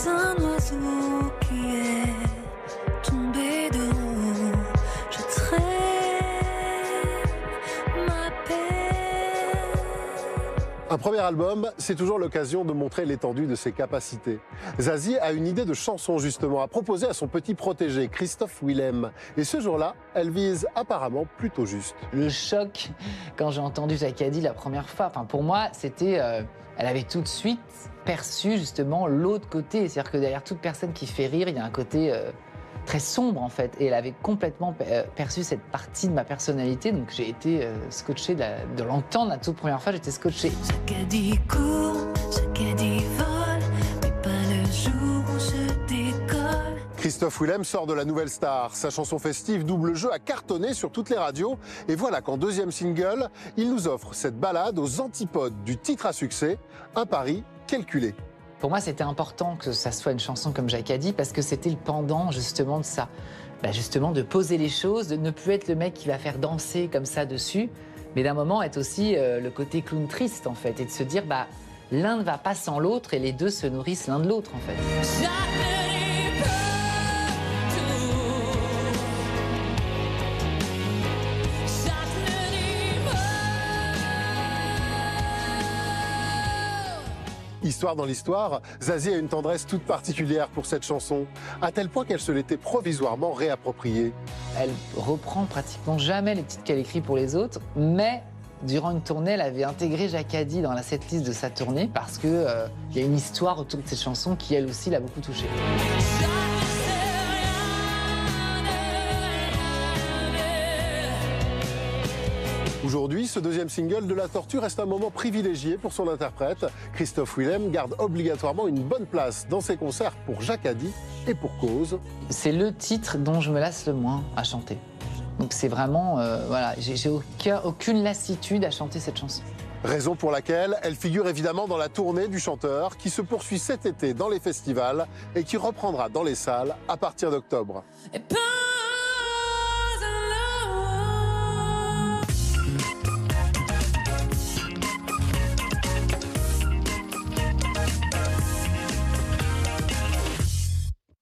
sun was walking. Un premier album, c'est toujours l'occasion de montrer l'étendue de ses capacités. Zazie a une idée de chanson justement à proposer à son petit protégé, Christophe Willem. Et ce jour-là, elle vise apparemment plutôt juste. Le choc quand j'ai entendu Zakadi la première fois, enfin pour moi, c'était, euh, elle avait tout de suite perçu justement l'autre côté. C'est-à-dire que derrière toute personne qui fait rire, il y a un côté euh, très sombre en fait. Et elle avait complètement euh, perçu cette partie de ma personnalité. Donc j'ai été euh, scotché de, la- de l'entendre la toute première fois. J'étais scotché. Jacadi court, vole, mais pas le jour où je décolle. Christophe Willem sort de la nouvelle star. Sa chanson festive Double Jeu a cartonné sur toutes les radios. Et voilà qu'en deuxième single, il nous offre cette balade aux antipodes du titre à succès, Un pari calculé. Pour moi, c'était important que ça soit une chanson comme Jacques a dit parce que c'était le pendant justement de ça. Bah, justement, de poser les choses, de ne plus être le mec qui va faire danser comme ça dessus, mais d'un moment être aussi euh, le côté clown triste en fait et de se dire bah l'un ne va pas sans l'autre et les deux se nourrissent l'un de l'autre en fait. Histoire dans l'histoire, Zazie a une tendresse toute particulière pour cette chanson, à tel point qu'elle se l'était provisoirement réappropriée. Elle reprend pratiquement jamais les titres qu'elle écrit pour les autres, mais durant une tournée, elle avait intégré Jacadi dans la setlist de sa tournée parce que euh, y a une histoire autour de cette chanson qui elle aussi l'a beaucoup touchée. Aujourd'hui, ce deuxième single de La Tortue reste un moment privilégié pour son interprète. Christophe Willem garde obligatoirement une bonne place dans ses concerts pour Jacadi et pour cause. C'est le titre dont je me lasse le moins à chanter. Donc c'est vraiment, euh, voilà, j'ai j'ai aucun- aucune lassitude à chanter cette chanson. Raison pour laquelle elle figure évidemment dans la tournée du chanteur qui se poursuit cet été dans les festivals et qui reprendra dans les salles à partir d'octobre.